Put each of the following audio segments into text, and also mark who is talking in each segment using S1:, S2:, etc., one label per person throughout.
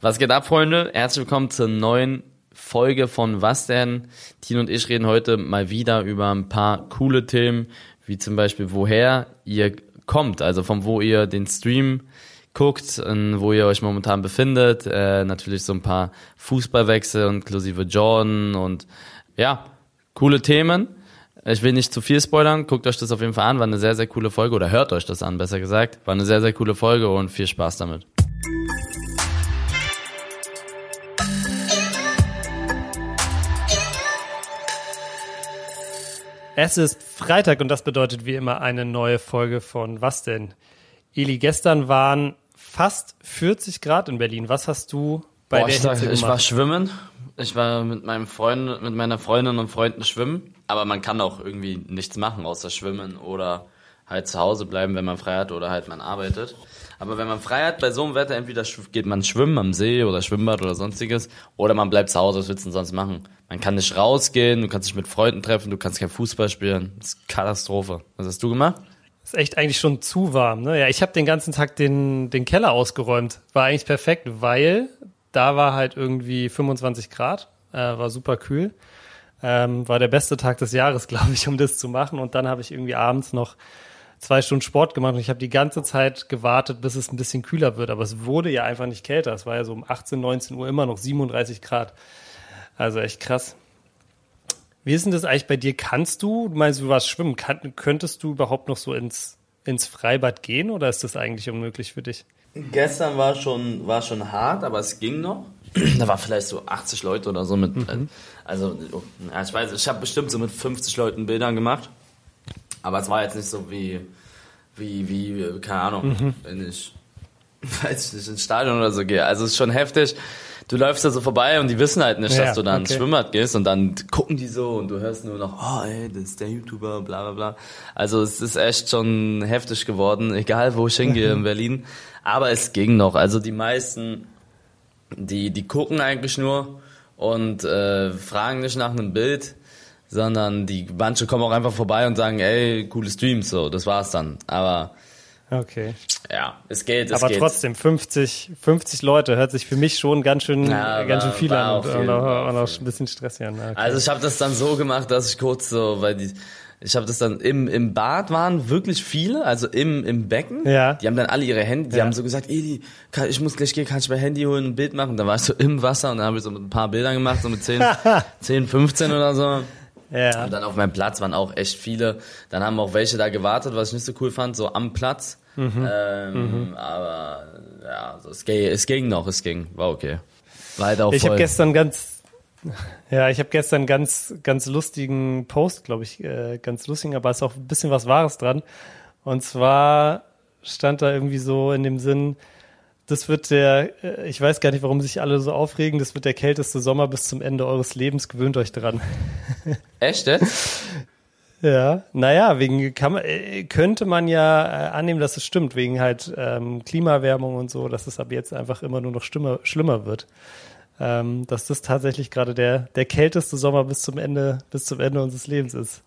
S1: Was geht ab, Freunde? Herzlich willkommen zur neuen Folge von Was denn? Tino und ich reden heute mal wieder über ein paar coole Themen, wie zum Beispiel, woher ihr kommt, also von wo ihr den Stream guckt, wo ihr euch momentan befindet. Äh, natürlich so ein paar Fußballwechsel, inklusive Jordan und ja, coole Themen. Ich will nicht zu viel spoilern, guckt euch das auf jeden Fall an, war eine sehr, sehr coole Folge oder hört euch das an, besser gesagt. War eine sehr, sehr coole Folge und viel Spaß damit.
S2: Es ist Freitag und das bedeutet wie immer eine neue Folge von Was denn? Eli, gestern waren fast 40 Grad in Berlin. Was hast du bei
S1: Boah,
S2: der
S1: ich, sag,
S2: gemacht?
S1: ich war schwimmen. Ich war mit meinem Freund, mit meiner Freundin und Freunden schwimmen. Aber man kann auch irgendwie nichts machen außer schwimmen oder halt zu Hause bleiben, wenn man frei hat oder halt man arbeitet. Aber wenn man frei hat bei so einem Wetter, entweder geht man schwimmen am See oder Schwimmbad oder sonstiges, oder man bleibt zu Hause, was willst du denn sonst machen? Man kann nicht rausgehen, du kannst dich mit Freunden treffen, du kannst kein Fußball spielen. Das ist Katastrophe. Was hast du gemacht?
S2: ist echt eigentlich schon zu warm. Ne? Ja, ich habe den ganzen Tag den, den Keller ausgeräumt. War eigentlich perfekt, weil da war halt irgendwie 25 Grad, äh, war super kühl. Ähm, war der beste Tag des Jahres, glaube ich, um das zu machen. Und dann habe ich irgendwie abends noch zwei Stunden Sport gemacht und ich habe die ganze Zeit gewartet, bis es ein bisschen kühler wird. Aber es wurde ja einfach nicht kälter. Es war ja so um 18, 19 Uhr immer noch 37 Grad. Also echt krass. Wie ist denn das eigentlich bei dir? Kannst du, du meinst, du warst schwimmen, kann, könntest du überhaupt noch so ins, ins Freibad gehen oder ist das eigentlich unmöglich für dich?
S1: Gestern war schon, war schon hart, aber es ging noch. Da war vielleicht so 80 Leute oder so mit. Also, ja, ich weiß, ich habe bestimmt so mit 50 Leuten Bildern gemacht. Aber es war jetzt nicht so wie, wie, wie, keine Ahnung, wenn ich, weiß ich nicht, ins Stadion oder so gehe. Also, es ist schon heftig. Du läufst da so vorbei und die wissen halt nicht,
S2: Ja,
S1: dass du da ins
S2: okay.
S1: Schwimmbad gehst und dann gucken die so und du hörst nur noch, oh ey, das ist der YouTuber, bla bla bla. Also es ist echt schon heftig geworden, egal wo ich hingehe in Berlin. Aber es ging noch. Also die meisten, die, die gucken eigentlich nur und äh, fragen nicht nach einem Bild, sondern die manche kommen auch einfach vorbei und sagen, ey, coole Streams, so, das war's dann. Aber
S2: Okay.
S1: ja, es geht, es
S2: Aber
S1: geht.
S2: trotzdem, 50, 50 Leute hört sich für mich schon ganz schön,
S1: Ja,
S2: ganz schön viel an und,
S1: viel,
S2: und, auch, und auch ein bisschen stressig an. Okay.
S1: Also ich habe das dann so gemacht, dass ich kurz so, weil die, ich habe das dann im, im Bad waren wirklich viele, also im, im Becken.
S2: Ja.
S1: Die haben dann alle ihre Handy, die
S2: Ja.
S1: haben so gesagt, Edi, kann, ich muss gleich gehen, kann ich mein Handy holen und ein Bild machen? Dann war ich so im Wasser und dann habe ich so ein paar Bilder gemacht, so mit 10, 10 15 oder so.
S2: Ja.
S1: Und dann auf meinem Platz waren auch echt viele. Dann haben auch welche da gewartet, was ich nicht so cool fand, so am Platz.
S2: Mhm.
S1: Ähm, Aber ja, also es, ging, es ging noch, es ging, war okay. Weiter auch
S2: Ich habe gestern ganz, ja, ich habe gestern ganz, ganz lustigen Post, glaube ich, äh, ganz lustigen, aber ist auch ein bisschen was Wahres dran. Und zwar stand da irgendwie so in dem Sinn, das wird der, äh, ich weiß gar nicht, warum sich alle so aufregen, das wird der kälteste Sommer bis zum Ende eures Lebens, gewöhnt euch dran.
S1: Echt, jetzt?
S2: Ja, naja, wegen kann man, äh, könnte man ja äh, annehmen, dass es stimmt, wegen halt ähm, Klimaerwärmung und so, dass es ab jetzt einfach immer nur noch schlimmer, schlimmer wird. Ähm, dass das tatsächlich gerade der, der kälteste Sommer bis zum Ende, bis zum Ende unseres Lebens ist.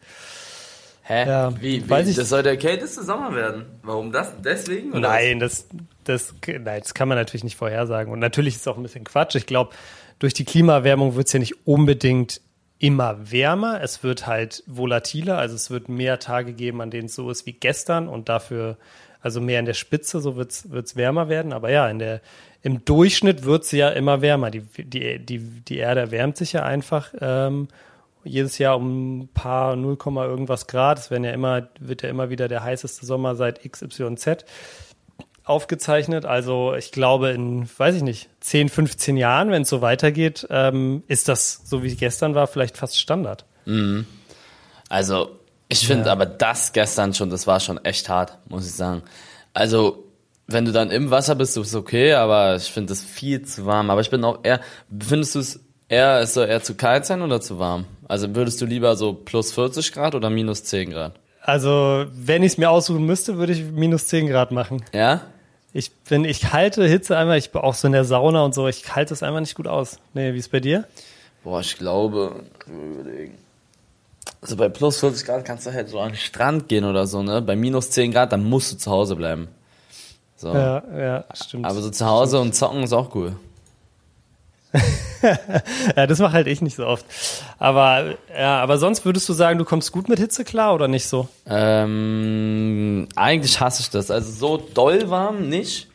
S1: Hä?
S2: Ja,
S1: wie, wie?
S2: weiß ich-
S1: das soll der kälteste Sommer werden. Warum das? Deswegen?
S2: Nein, das, das, nein, das kann man natürlich nicht vorhersagen. Und natürlich ist es auch ein bisschen Quatsch. Ich glaube, durch die Klimaerwärmung wird es ja nicht unbedingt immer wärmer. Es wird halt volatiler, also es wird mehr Tage geben, an denen es so ist wie gestern und dafür, also mehr in der Spitze, so wird es wärmer werden. Aber ja, in der, im Durchschnitt wird es ja immer wärmer. Die, die, die, die Erde erwärmt sich ja einfach ähm, jedes Jahr um ein paar 0, irgendwas Grad. Es werden ja immer, wird ja immer wieder der heißeste Sommer seit XYZ aufgezeichnet. Also ich glaube in, weiß ich nicht, 10, 15 Jahren, wenn es so weitergeht, ähm, ist das, so wie es gestern war, vielleicht fast Standard.
S1: Also, ich finde aber das gestern schon, das war schon echt hart, muss ich sagen. Also, wenn du dann im Wasser bist, ist es okay, aber ich finde das viel zu warm. Aber ich bin auch eher, findest du es eher, es soll eher zu kalt sein oder zu warm? Also würdest du lieber so plus 40 Grad oder minus 10 Grad?
S2: Also wenn ich es mir aussuchen müsste, würde ich minus 10 Grad machen.
S1: Ja?
S2: Ich bin, ich halte Hitze einmal, ich bin auch so in der Sauna und so, ich halte es einfach nicht gut aus. Nee, wie ist bei dir?
S1: Boah, ich glaube, überlegen. Also bei plus 40 Grad kannst du halt so an den Strand gehen oder so, ne? Bei minus 10 Grad, dann musst du zu Hause bleiben. So.
S2: Ja, ja, stimmt.
S1: Aber so zu Hause und zocken ist auch cool.
S2: ja, das mache halt ich nicht so oft. Aber ja, aber sonst würdest du sagen, du kommst gut mit Hitze klar oder nicht so?
S1: Ähm, eigentlich hasse ich das. Also so doll warm nicht.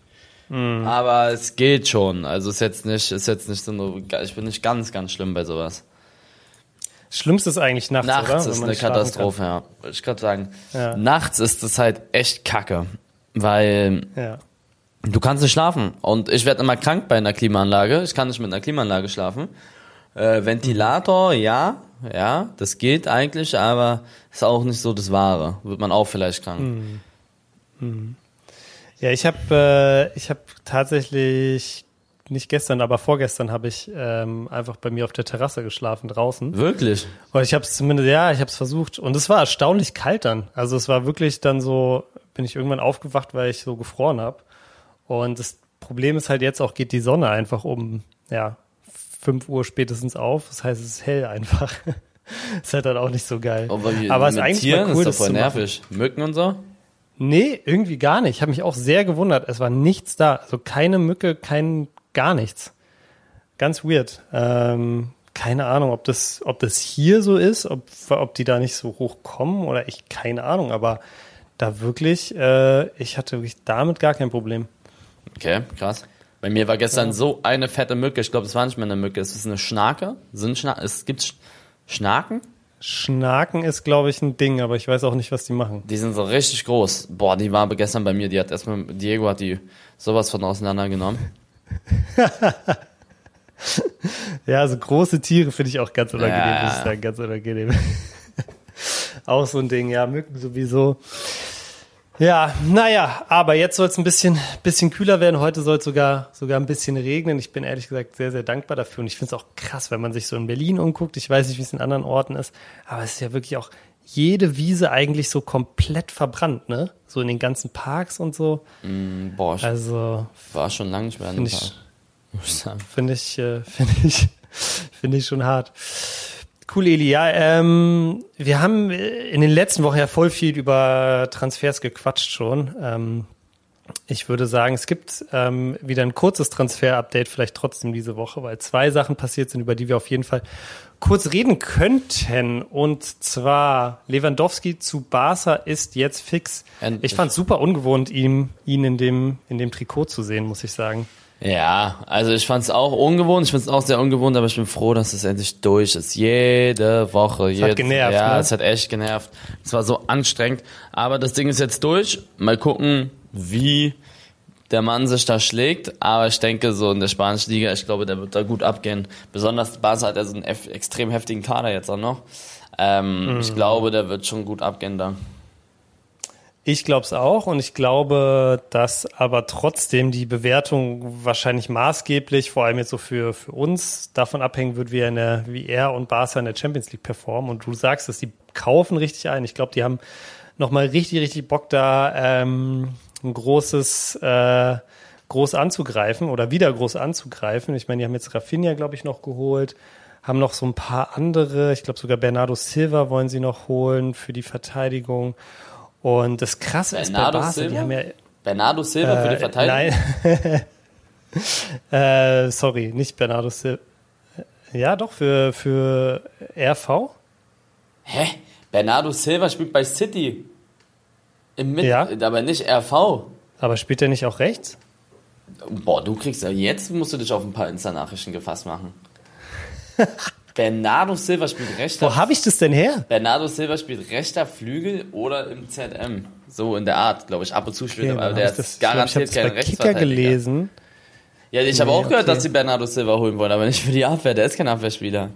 S1: Mhm. Aber es geht schon. Also ist jetzt nicht, ist jetzt nicht so, ich bin nicht ganz, ganz schlimm bei sowas.
S2: Schlimmste ist eigentlich nachts,
S1: nachts
S2: oder?
S1: ist eine Katastrophe, ja. Wollte ich gerade sagen. Ja. Nachts ist es halt echt kacke. Weil ja. Du kannst nicht schlafen. Und ich werde immer krank bei einer Klimaanlage. Ich kann nicht mit einer Klimaanlage schlafen. Äh, Ventilator, ja, ja, das geht eigentlich, aber ist auch nicht so das Wahre. Wird man auch vielleicht krank. Mhm.
S2: Mhm. Ja, ich habe äh, ich habe tatsächlich nicht gestern, aber vorgestern habe ich ähm, einfach bei mir auf der Terrasse geschlafen draußen.
S1: Wirklich?
S2: Und ich habe es zumindest, ja, ich habe es versucht und es war erstaunlich kalt dann. Also es war wirklich dann so, bin ich irgendwann aufgewacht, weil ich so gefroren habe. Und das Problem ist halt jetzt auch, geht die Sonne einfach um, ja, 5 Uhr spätestens auf. Das heißt, es ist hell einfach. ist halt dann auch nicht so geil.
S1: Aber, aber es ist eigentlich Tieren mal cool, ist doch voll nervig. Mücken und so?
S2: Nee, irgendwie gar nicht. Ich habe mich auch sehr gewundert. Es war nichts da. Also keine Mücke, kein gar nichts. Ganz weird. Ähm, keine Ahnung, ob das, ob das hier so ist, ob, ob die da nicht so hoch kommen oder ich, keine Ahnung, aber da wirklich, äh, ich hatte wirklich damit gar kein Problem.
S1: Okay, krass. Bei mir war gestern ja. so eine fette Mücke, ich glaube, es war nicht mehr eine Mücke, es ist eine Schnake. Sind Schna es gibt Schnaken?
S2: Schnaken ist, glaube ich, ein Ding, aber ich weiß auch nicht, was die machen.
S1: Die sind so richtig groß. Boah, die war aber gestern bei mir, die hat erstmal, Diego hat die sowas von auseinandergenommen.
S2: ja, also große Tiere finde ich auch ganz unangenehm, ja. muss ich sagen, ganz unangenehm. auch so ein Ding, ja, Mücken sowieso. Ja, naja, aber jetzt soll es ein bisschen, bisschen kühler werden. Heute soll es sogar, sogar ein bisschen regnen. Ich bin ehrlich gesagt sehr, sehr dankbar dafür. Und ich finde es auch krass, wenn man sich so in Berlin umguckt. Ich weiß nicht, wie es in anderen Orten ist, aber es ist ja wirklich auch jede Wiese eigentlich so komplett verbrannt, ne? So in den ganzen Parks und so.
S1: Mm, boah, also war schon lange nicht mehr
S2: in Finde ich, finde ich, äh, finde ich, finde ich schon hart. Cool, Eli. Ja, ähm, wir haben in den letzten Wochen ja voll viel über Transfers gequatscht schon. Ähm, ich würde sagen, es gibt ähm, wieder ein kurzes Transfer-Update vielleicht trotzdem diese Woche, weil zwei Sachen passiert sind, über die wir auf jeden Fall kurz reden könnten. Und zwar Lewandowski zu Barca ist jetzt fix. Endlich. Ich fand es super ungewohnt, ihn, ihn in, dem, in dem Trikot zu sehen, muss ich sagen.
S1: Ja, also ich fand es auch ungewohnt, ich finde es auch sehr ungewohnt, aber ich bin froh, dass es endlich durch ist. Jede Woche. Es
S2: hat genervt.
S1: Ja,
S2: ne?
S1: es hat echt genervt. Es war so anstrengend. Aber das Ding ist jetzt durch. Mal gucken, wie der Mann sich da schlägt, aber ich denke, so in der spanischen Liga, ich glaube, der wird da gut abgehen. Besonders Barca hat ja so einen extrem heftigen Kader jetzt auch noch. Ähm, mhm. Ich glaube, der wird schon gut abgehen da.
S2: Ich glaube es auch und ich glaube, dass aber trotzdem die Bewertung wahrscheinlich maßgeblich, vor allem jetzt so für, für uns, davon abhängen wird, wie, er, wie er und Barca in der Champions League performen. Und du sagst, dass die kaufen richtig ein. Ich glaube, die haben nochmal richtig, richtig Bock da, ähm, ein großes, äh, groß anzugreifen oder wieder groß anzugreifen. Ich meine, die haben jetzt Rafinha, glaube ich, noch geholt, haben noch so ein paar andere, ich glaube sogar Bernardo Silva wollen sie noch holen für die Verteidigung. Und das Krasse Bernardo ist bei Barca, Silva? die haben ja
S1: Bernardo Silva äh, für die äh,
S2: Verteidigung? Nein. äh, sorry, nicht Bernardo Silva. Ja, doch, für, für RV.
S1: Hä? Bernardo Silva spielt bei City. Im Mit ja. Aber nicht RV.
S2: Aber spielt er nicht auch rechts?
S1: Boah, du kriegst ja jetzt, musst du dich auf ein paar Insta-Nachrichten gefasst machen. Bernardo Silva spielt rechter.
S2: Wo habe ich das denn her?
S1: Bernardo Silva spielt rechter Flügel oder im ZM. So in der Art, glaube ich. Ab und zu spielt okay, er, aber der ist garantiert kein Rechtsverteidiger.
S2: gelesen.
S1: Ja, ich habe nee, auch gehört, okay. dass sie Bernardo Silva holen wollen, aber nicht für die Abwehr. Der ist kein Abwehrspieler.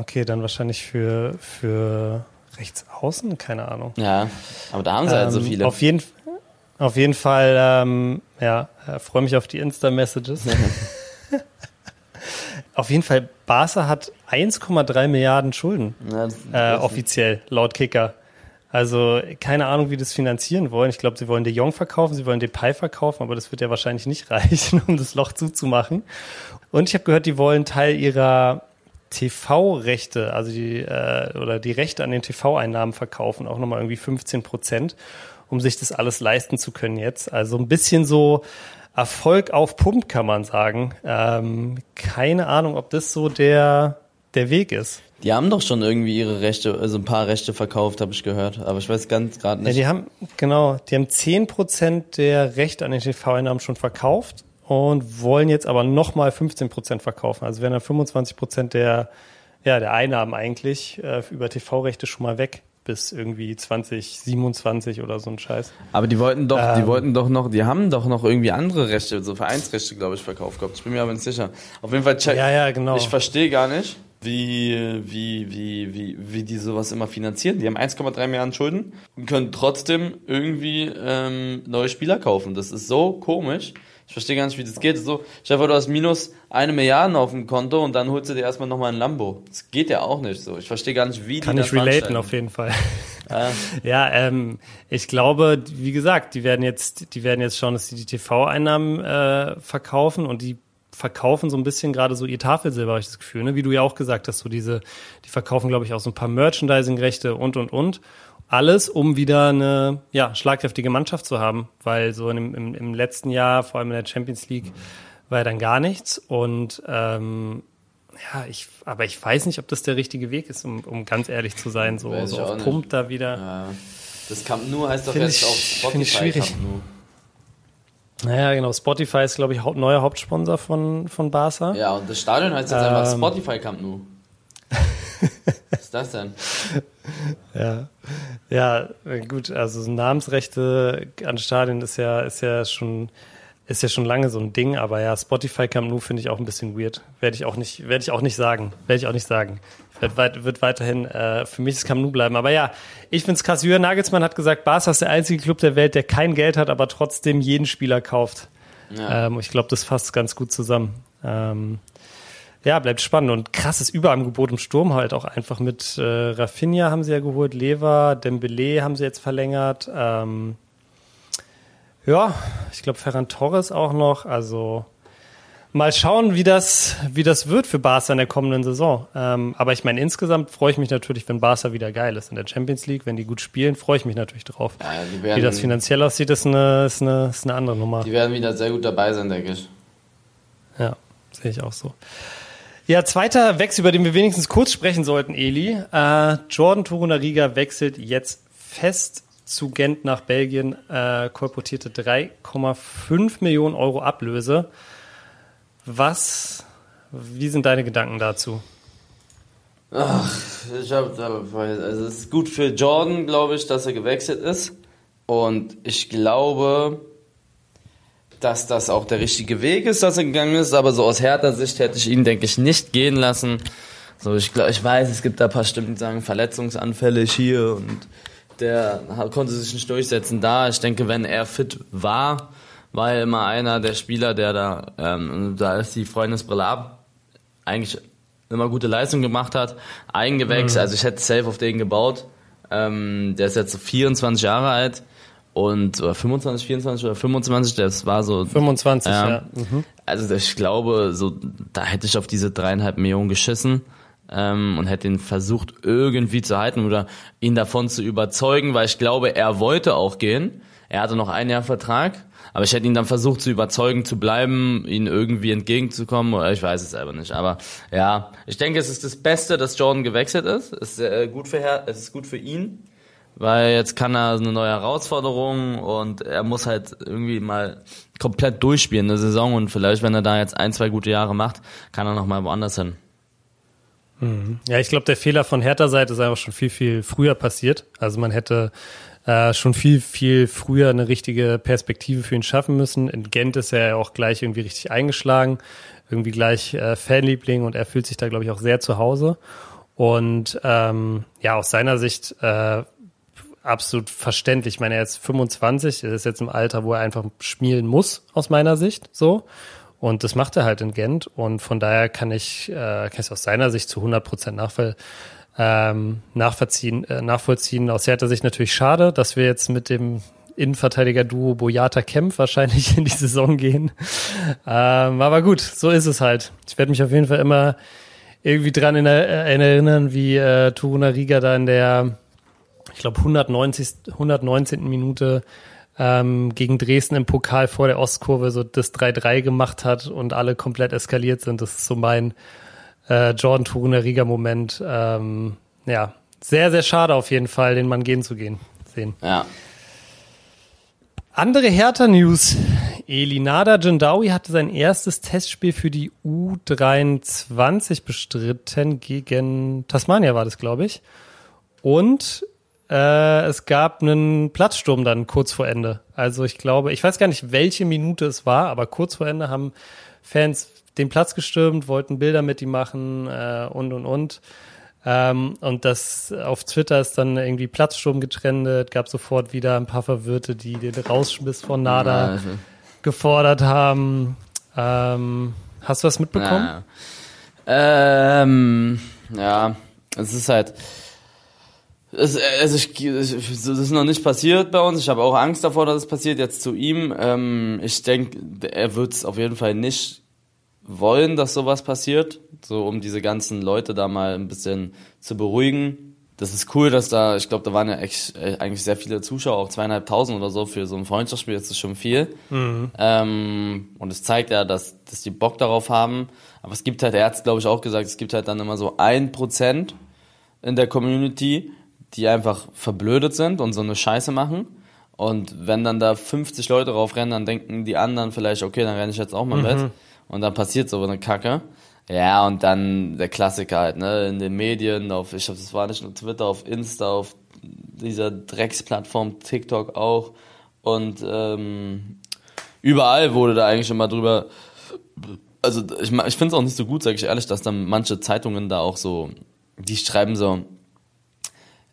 S2: Okay, dann wahrscheinlich für, für rechts außen, keine Ahnung.
S1: Ja, aber da haben sie ähm, halt so ähm, viele.
S2: Auf jeden, auf jeden Fall, ähm, ja, äh, freue mich auf die Insta-Messages. auf jeden Fall, Barca hat 1,3 Milliarden Schulden. Ja, äh, offiziell, laut Kicker. Also keine Ahnung, wie das finanzieren wollen. Ich glaube, sie wollen De Jong verkaufen, sie wollen Depay verkaufen, aber das wird ja wahrscheinlich nicht reichen, um das Loch zuzumachen. Und ich habe gehört, die wollen Teil ihrer TV-Rechte, also die äh, oder die Rechte an den TV-Einnahmen verkaufen, auch nochmal irgendwie 15 Prozent, um sich das alles leisten zu können jetzt. Also ein bisschen so Erfolg auf Pump, kann man sagen. Ähm, keine Ahnung, ob das so der, der Weg ist.
S1: Die haben doch schon irgendwie ihre Rechte, also ein paar Rechte verkauft, habe ich gehört. Aber ich weiß ganz gerade nicht.
S2: Ja, die haben, genau, die haben 10% der Rechte an den TV-Einnahmen schon verkauft und wollen jetzt aber nochmal 15% verkaufen. Also werden dann 25% der, ja, der Einnahmen eigentlich äh, über TV-Rechte schon mal weg bis irgendwie 2027 oder so ein Scheiß.
S1: Aber die wollten doch, ähm, die wollten doch noch, die haben doch noch irgendwie andere Rechte, so Vereinsrechte, glaube ich, verkauft gehabt. Ich bin mir aber nicht sicher. Auf jeden Fall check.
S2: Ja, ja, genau.
S1: Ich verstehe gar nicht, wie, wie, wie, wie, wie die sowas immer finanzieren. Die haben 1,3 Milliarden Schulden und können trotzdem irgendwie ähm, neue Spieler kaufen. Das ist so komisch. Ich verstehe gar nicht, wie das geht. So, Stefan, du hast minus eine Milliarde auf dem Konto und dann holst du dir erstmal nochmal ein Lambo. Das geht ja auch nicht so. Ich verstehe gar nicht, wie
S2: Kann
S1: die
S2: das Kann ich relaten auf jeden Fall. Ah. Ja, ähm, ich glaube, wie gesagt, die werden jetzt, die werden jetzt schauen, dass sie die TV-Einnahmen äh, verkaufen und die verkaufen so ein bisschen gerade so ihr Tafelsilber, habe ich das Gefühl, ne? wie du ja auch gesagt hast, so diese, die verkaufen, glaube ich, auch so ein paar Merchandising-Rechte und, und, und alles, um wieder eine ja, schlagkräftige Mannschaft zu haben, weil so im, im, im letzten Jahr, vor allem in der Champions League, war ja dann gar nichts. Und ähm, ja, ich, aber ich weiß nicht, ob das der richtige Weg ist, um, um ganz ehrlich zu sein. So, so auf Pump da wieder. Ja.
S1: Das Camp Nou heißt doch find jetzt ich, auch Spotify schwierig. Camp Nou.
S2: Naja, genau. Spotify ist, glaube ich, neuer Hauptsponsor von, von Barca.
S1: Ja, und das Stadion heißt jetzt ähm, einfach Spotify Camp Nou. Was ist das denn?
S2: Ja, ja, gut, also Namensrechte an Stadien ist ja, ist ja schon, ist ja schon lange so ein Ding, aber ja, Spotify Camp Nou finde ich auch ein bisschen weird. Werde ich auch nicht, werde ich auch nicht sagen. Werde ich auch nicht sagen. Wird, wird weiterhin äh, für mich das Camp Nou bleiben. Aber ja, ich finde es krass. Jürgen Nagelsmann hat gesagt, Barca ist der einzige Club der Welt, der kein Geld hat, aber trotzdem jeden Spieler kauft. Ja. Ähm, ich glaube, das fasst ganz gut zusammen. Ähm, ja, bleibt spannend und krasses Überangebot im Sturm halt auch einfach mit äh, Rafinha haben sie ja geholt, Lever, Dembele haben sie jetzt verlängert. Ähm, ja, ich glaube Ferran Torres auch noch. Also mal schauen, wie das, wie das wird für Barca in der kommenden Saison. Ähm, aber ich meine, insgesamt freue ich mich natürlich, wenn Barca wieder geil ist in der Champions League. Wenn die gut spielen, freue ich mich natürlich drauf. Ja, werden, wie das finanziell aussieht, ist eine, ist, eine, ist eine andere Nummer.
S1: Die werden wieder sehr gut dabei sein, denke ich.
S2: Ja, sehe ich auch so. Ja, zweiter Wechsel, über den wir wenigstens kurz sprechen sollten, Eli. Äh, Jordan Torunariga wechselt jetzt fest zu Gent nach Belgien, äh, kolportierte 3,5 Millionen Euro Ablöse. Was, wie sind deine Gedanken dazu?
S1: Ach, ich hab, also es ist gut für Jordan, glaube ich, dass er gewechselt ist. Und ich glaube, dass das auch der richtige Weg ist, dass er gegangen ist, aber so aus härter Sicht hätte ich ihn, denke ich, nicht gehen lassen. So, ich glaube, ich weiß, es gibt da ein paar Stimmen, die sagen, Verletzungsanfälle hier und der konnte sich nicht durchsetzen da. Ich denke, wenn er fit war, war er immer einer der Spieler, der da, ähm, da ist die Freundesbrille ab, eigentlich immer gute Leistung gemacht hat. Eingewechselt, mhm. also ich hätte safe auf den gebaut. Ähm, der ist jetzt 24 Jahre alt und oder 25, 24 oder 25, das war so
S2: 25, ja. ja. Mhm.
S1: Also ich glaube, so da hätte ich auf diese dreieinhalb Millionen geschissen ähm, und hätte ihn versucht irgendwie zu halten oder ihn davon zu überzeugen, weil ich glaube, er wollte auch gehen. Er hatte noch ein Jahr Vertrag, aber ich hätte ihn dann versucht zu überzeugen zu bleiben, ihn irgendwie entgegenzukommen oder ich weiß es selber nicht. Aber ja, ich denke, es ist das Beste, dass Jordan gewechselt ist. Es ist äh, gut für es ist gut für ihn weil jetzt kann er eine neue Herausforderung und er muss halt irgendwie mal komplett durchspielen eine Saison und vielleicht, wenn er da jetzt ein, zwei gute Jahre macht, kann er noch mal woanders hin.
S2: Mhm. Ja, ich glaube, der Fehler von Hertha Seite ist einfach schon viel, viel früher passiert. Also man hätte äh, schon viel, viel früher eine richtige Perspektive für ihn schaffen müssen. In Gent ist er ja auch gleich irgendwie richtig eingeschlagen, irgendwie gleich äh, Fanliebling und er fühlt sich da, glaube ich, auch sehr zu Hause. Und ähm, ja, aus seiner Sicht äh, absolut verständlich. Ich meine, er ist 25, er ist jetzt im Alter, wo er einfach spielen muss, aus meiner Sicht, so. Und das macht er halt in Gent. Und von daher kann ich, äh, kann ich aus seiner Sicht zu 100 Prozent nachvoll, ähm, nachvollziehen, äh, nachvollziehen. Aus Hertha Sicht natürlich schade, dass wir jetzt mit dem Innenverteidiger-Duo Boyata Kempf wahrscheinlich in die Saison gehen. Ähm, aber gut, so ist es halt. Ich werde mich auf jeden Fall immer irgendwie dran in, äh, erinnern, wie äh, Turuna Riga da in der ich glaube, 190, 119. Minute ähm, gegen Dresden im Pokal vor der Ostkurve so das 3-3 gemacht hat und alle komplett eskaliert sind. Das ist so mein äh, Jordan Turuner Riga Moment. Ähm, ja, sehr, sehr schade auf jeden Fall, den Mann gehen zu gehen sehen.
S1: Ja.
S2: Andere Hertha-News. Elinada Jandawi hatte sein erstes Testspiel für die U23 bestritten gegen Tasmania war das, glaube ich. Und äh, es gab einen Platzsturm dann kurz vor Ende. Also ich glaube, ich weiß gar nicht, welche Minute es war, aber kurz vor Ende haben Fans den Platz gestürmt, wollten Bilder mit ihm machen äh, und und und. Ähm, und das auf Twitter ist dann irgendwie Platzsturm getrennt, gab sofort wieder ein paar Verwirrte, die den Rausschmiss von Nada ja, also. gefordert haben. Ähm, hast du was mitbekommen?
S1: Ja. Ähm, ja, es ist halt. Es, also ich, das ist noch nicht passiert bei uns. Ich habe auch Angst davor, dass es passiert jetzt zu ihm. Ähm, ich denke, er wird es auf jeden Fall nicht wollen, dass sowas passiert, so um diese ganzen Leute da mal ein bisschen zu beruhigen. Das ist cool, dass da, ich glaube, da waren ja echt, äh, eigentlich sehr viele Zuschauer, auch zweieinhalbtausend oder so für so ein Freundschaftsspiel, das ist schon viel. Mhm. Ähm, und es zeigt ja, dass, dass die Bock darauf haben. Aber es gibt halt, er hat glaube ich auch gesagt, es gibt halt dann immer so ein Prozent in der Community, die einfach verblödet sind und so eine Scheiße machen. Und wenn dann da 50 Leute raufrennen, dann denken die anderen vielleicht, okay, dann renne ich jetzt auch mal mhm. mit und dann passiert so eine Kacke. Ja, und dann der Klassiker halt, ne, in den Medien, auf, ich glaube, das war nicht nur Twitter, auf Insta, auf dieser Drecksplattform TikTok auch. Und ähm, überall wurde da eigentlich immer drüber. Also ich, ich finde es auch nicht so gut, sage ich ehrlich, dass dann manche Zeitungen da auch so, die schreiben so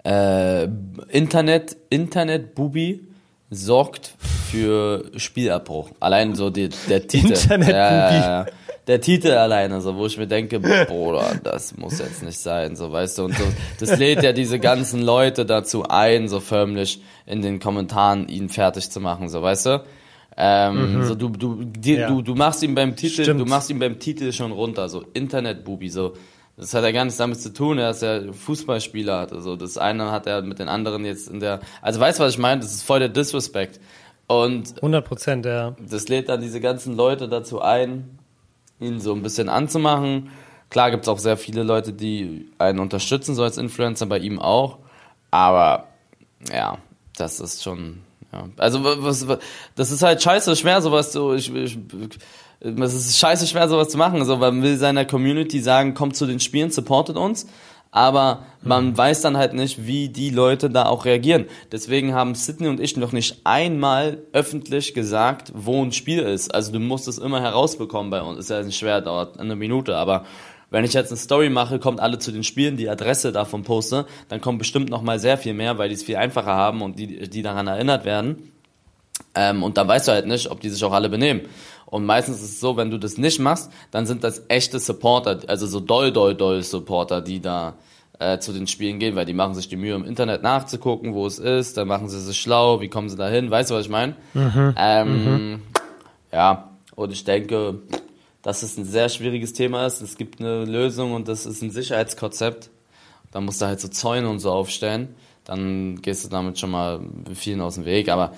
S1: äh, Internet, Internet-Bubi sorgt für Spielabbruch. Allein so die, der Titel. Internet ja. Der Titel alleine, so, wo ich mir denke, Bruder, das muss jetzt nicht sein, so, weißt du, und so, das lädt ja diese ganzen Leute dazu ein, so förmlich in den Kommentaren ihn fertig zu machen, so, weißt du? Ähm, mhm. so, du, du, die, ja. du, du machst ihn beim Titel, Stimmt. du machst ihn beim Titel schon runter, so, Internet-Bubi, so, das hat ja gar nichts damit zu tun, er ist ja Fußballspieler, also das eine hat er mit den anderen jetzt in der, also weißt du, was ich meine? Das ist voll der Disrespect. Und
S2: 100 Prozent, ja.
S1: Das lädt dann diese ganzen Leute dazu ein, ihn so ein bisschen anzumachen. Klar gibt's auch sehr viele Leute, die einen unterstützen, so als Influencer, bei ihm auch. Aber ja, das ist schon, ja. Also was, was, das ist halt scheiße schwer, sowas so. Ich, ich, es ist scheiße schwer, sowas zu machen. Also, man will seiner Community sagen, kommt zu den Spielen, supportet uns. Aber man mhm. weiß dann halt nicht, wie die Leute da auch reagieren. Deswegen haben Sydney und ich noch nicht einmal öffentlich gesagt, wo ein Spiel ist. Also du musst es immer herausbekommen bei uns. Ist ja nicht schwer, dauert eine Minute. Aber wenn ich jetzt eine Story mache, kommt alle zu den Spielen, die Adresse davon poste, dann kommt bestimmt noch mal sehr viel mehr, weil die es viel einfacher haben und die, die daran erinnert werden. Ähm, und dann weißt du halt nicht, ob die sich auch alle benehmen. Und meistens ist es so, wenn du das nicht machst, dann sind das echte Supporter, also so doll, doll, doll Supporter, die da äh, zu den Spielen gehen, weil die machen sich die Mühe, im Internet nachzugucken, wo es ist, dann machen sie sich schlau, wie kommen sie da hin, weißt du, was ich meine? Mhm. Ähm, mhm. Ja, und ich denke, dass es ein sehr schwieriges Thema ist. Es gibt eine Lösung und das ist ein Sicherheitskonzept. Da musst du halt so Zäune und so aufstellen. Dann gehst du damit schon mal vielen aus dem Weg. Aber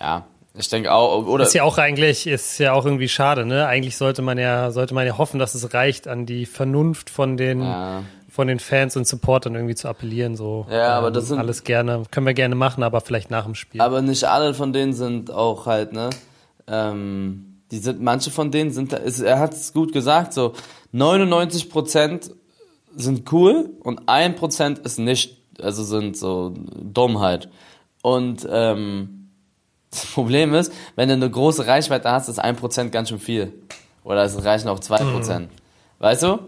S1: ja, ich denke auch, oder?
S2: Ist ja auch eigentlich, ist ja auch irgendwie schade, ne? Eigentlich sollte man ja, sollte man ja hoffen, dass es reicht, an die Vernunft von den, ja. von den Fans und Supportern irgendwie zu appellieren, so.
S1: Ja, aber das ähm, sind.
S2: Alles gerne, können wir gerne machen, aber vielleicht nach dem Spiel.
S1: Aber nicht alle von denen sind auch halt, ne? Ähm, die sind, manche von denen sind, ist, er hat es gut gesagt, so 99 Prozent sind cool und ein Prozent ist nicht, also sind so Dummheit. Und, ähm, das Problem ist, wenn du eine große Reichweite hast, ist ein Prozent ganz schön viel. Oder es reichen auch zwei Prozent. Mhm. Weißt du?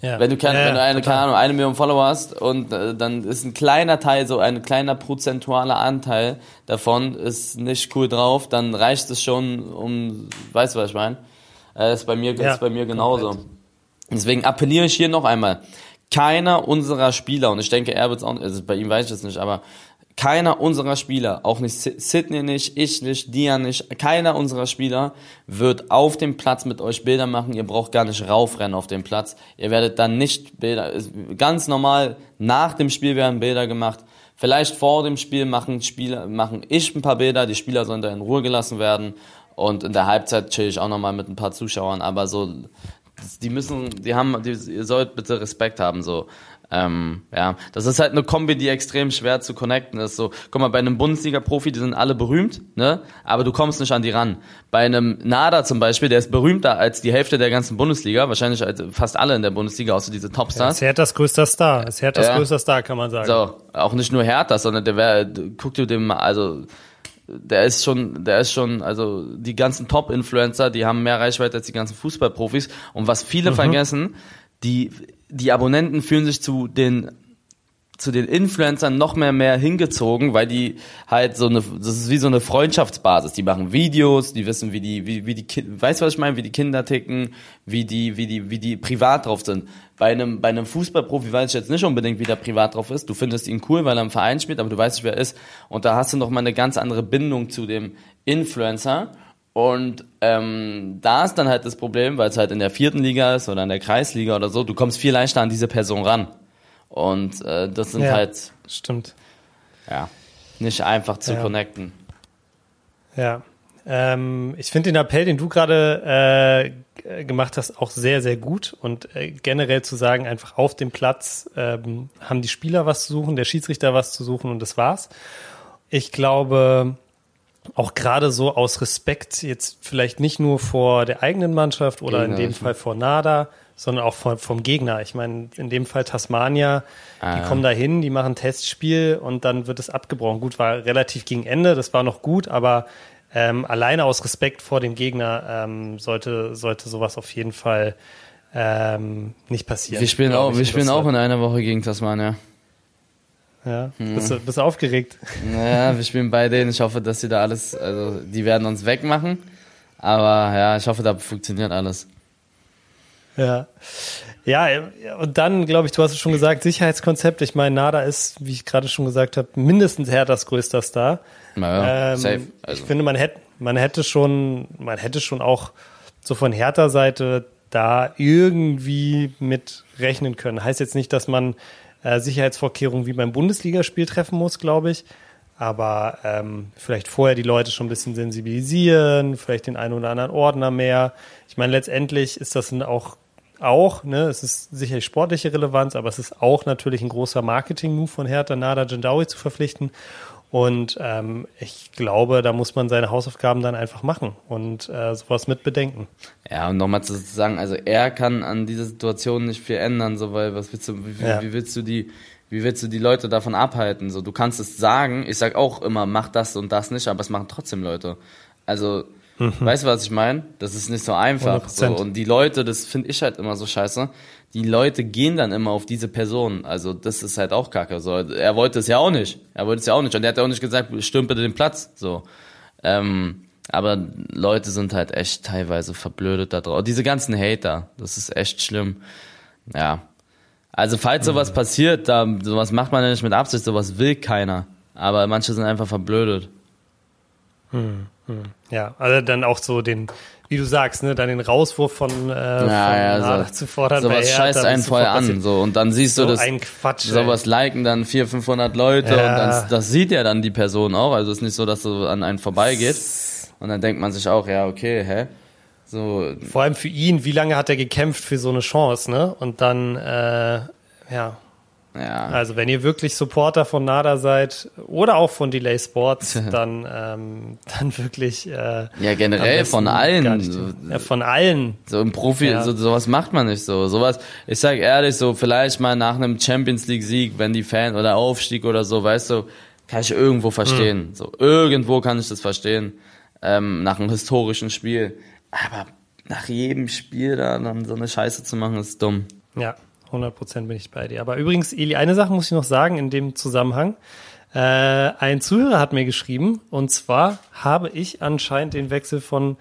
S1: Ja. Wenn du, keine, ja, wenn du eine, keine Ahnung, eine Million Follower hast und äh, dann ist ein kleiner Teil, so ein kleiner prozentualer Anteil davon ist nicht cool drauf, dann reicht es schon um, weißt du, was ich meine? Äh, ist bei mir, ja, ist bei mir genauso. Komplett. Deswegen appelliere ich hier noch einmal. Keiner unserer Spieler, und ich denke, er wird es auch, also bei ihm weiß ich es nicht, aber keiner unserer Spieler, auch nicht Sidney nicht, ich nicht, Dia nicht, keiner unserer Spieler wird auf dem Platz mit euch Bilder machen. Ihr braucht gar nicht raufrennen auf dem Platz. Ihr werdet dann nicht Bilder, ganz normal, nach dem Spiel werden Bilder gemacht. Vielleicht vor dem Spiel machen Spieler, machen ich ein paar Bilder, die Spieler sollen da in Ruhe gelassen werden. Und in der Halbzeit chill ich auch nochmal mit ein paar Zuschauern, aber so, die müssen, die haben, die, ihr sollt bitte Respekt haben, so. Ähm, ja, das ist halt eine Kombi, die extrem schwer zu connecten ist. So, guck mal, bei einem Bundesliga-Profi, die sind alle berühmt, ne? Aber du kommst nicht an die ran. Bei einem Nada zum Beispiel, der ist berühmter als die Hälfte der ganzen Bundesliga, wahrscheinlich als fast alle in der Bundesliga, außer diese Topstars.
S2: Ja, ist Herthas größter Star. Ist Herthas ja. größter Star, kann man sagen.
S1: So, auch nicht nur Hertha, sondern der wäre, guck dir den mal, also der ist schon, der ist schon, also die ganzen Top-Influencer, die haben mehr Reichweite als die ganzen Fußballprofis. Und was viele mhm. vergessen, die, die Abonnenten fühlen sich zu den zu den Influencern noch mehr mehr hingezogen, weil die halt so eine, das ist wie so eine Freundschaftsbasis. Die machen Videos, die wissen, wie die, wie, wie die, weißt du was ich meine, wie die Kinder ticken, wie die, wie die, wie die privat drauf sind. Bei einem, bei einem Fußballprofi weiß ich jetzt nicht unbedingt, wie der privat drauf ist. Du findest ihn cool, weil er im Verein spielt, aber du weißt nicht, wer er ist. Und da hast du noch mal eine ganz andere Bindung zu dem Influencer. Und ähm, da ist dann halt das Problem, weil es halt in der vierten Liga ist oder in der Kreisliga oder so, du kommst viel leichter an diese Person ran. Und äh, das sind ja, halt.
S2: Stimmt.
S1: Ja. Nicht einfach zu ja. connecten.
S2: Ja. Ähm, ich finde den Appell, den du gerade äh, gemacht hast, auch sehr, sehr gut. Und äh, generell zu sagen, einfach auf dem Platz ähm, haben die Spieler was zu suchen, der Schiedsrichter was zu suchen und das war's. Ich glaube, auch gerade so aus Respekt jetzt vielleicht nicht nur vor der eigenen Mannschaft oder Gegner, in dem Fall vor Nada, sondern auch vom, vom Gegner. Ich meine, in dem Fall Tasmania, ah, die kommen da hin, die machen Testspiel und dann wird es abgebrochen. Gut, war relativ gegen Ende, das war noch gut, aber ähm, alleine aus Respekt vor dem Gegner ähm, sollte, sollte sowas auf jeden Fall ähm, nicht passieren.
S1: Wir spielen auch, wir spielen auch in einer Woche gegen Tasmania.
S2: Ja, hm. bist, du, bist du aufgeregt?
S1: Naja, wir spielen bei denen. Ich hoffe, dass sie da alles, also die werden uns wegmachen. Aber ja, ich hoffe, da funktioniert alles.
S2: Ja. Ja, und dann, glaube ich, du hast es schon gesagt, Sicherheitskonzept. Ich meine, Nada ist, wie ich gerade schon gesagt habe, mindestens Herthas größter Star.
S1: Naja, ähm, safe.
S2: Also. Ich finde, man hätte, man hätte schon, man hätte schon auch so von Hertha-Seite da irgendwie mit rechnen können. Heißt jetzt nicht, dass man äh, Sicherheitsvorkehrungen wie beim Bundesligaspiel treffen muss, glaube ich. Aber ähm, vielleicht vorher die Leute schon ein bisschen sensibilisieren, vielleicht den einen oder anderen Ordner mehr. Ich meine, letztendlich ist das auch auch, ne, es ist sicherlich sportliche Relevanz, aber es ist auch natürlich ein großer Marketing-Move von Hertha, Nada Jandawi zu verpflichten. Und ähm, ich glaube, da muss man seine Hausaufgaben dann einfach machen und äh, sowas mit bedenken.
S1: Ja, und nochmal zu sagen, also er kann an dieser Situation nicht viel ändern, so weil was willst du, wie, ja. wie willst du die, wie willst du die Leute davon abhalten? So, du kannst es sagen, ich sag auch immer, mach das und das nicht, aber es machen trotzdem Leute. Also, mhm. weißt du, was ich meine? Das ist nicht so einfach. So, und die Leute, das finde ich halt immer so scheiße die Leute gehen dann immer auf diese Person. Also das ist halt auch kacke. So, er wollte es ja auch nicht. Er wollte es ja auch nicht. Und er hat ja auch nicht gesagt, stürm bitte den Platz. So. Ähm, aber Leute sind halt echt teilweise verblödet da drauf. Diese ganzen Hater, das ist echt schlimm. Ja. Also falls sowas mhm. passiert, da, sowas macht man ja nicht mit Absicht, sowas will keiner. Aber manche sind einfach verblödet.
S2: Hm, hm. Ja, also dann auch so den, wie du sagst, ne, dann den Rauswurf von, äh, ja, von
S1: ja, so,
S2: zu fordern.
S1: Sowas scheißt einen voll an, so und dann siehst
S2: so
S1: du das,
S2: ein Quatsch,
S1: sowas ey. liken dann 400, 500 Leute ja. und dann, das sieht ja dann die Person auch, also es ist nicht so, dass so an einen vorbeigeht und dann denkt man sich auch, ja okay, hä? So.
S2: Vor allem für ihn, wie lange hat er gekämpft für so eine Chance, ne? Und dann, äh, ja,
S1: ja.
S2: Also wenn ihr wirklich Supporter von Nada seid oder auch von Delay Sports, dann, ähm, dann wirklich. Äh,
S1: ja, generell von allen. So,
S2: ja, von allen.
S1: So im Profi, ja. so, sowas macht man nicht so. Sowas, ich sag ehrlich, so vielleicht mal nach einem Champions League Sieg, wenn die Fan oder Aufstieg oder so, weißt du, kann ich irgendwo verstehen. Mhm. So irgendwo kann ich das verstehen. Ähm, nach einem historischen Spiel. Aber nach jedem Spiel da dann so eine Scheiße zu machen, ist dumm.
S2: Ja, 100 Prozent bin ich bei dir. Aber übrigens, Eli, eine Sache muss ich noch sagen in dem Zusammenhang. Äh, ein Zuhörer hat mir geschrieben, und zwar habe ich anscheinend den Wechsel von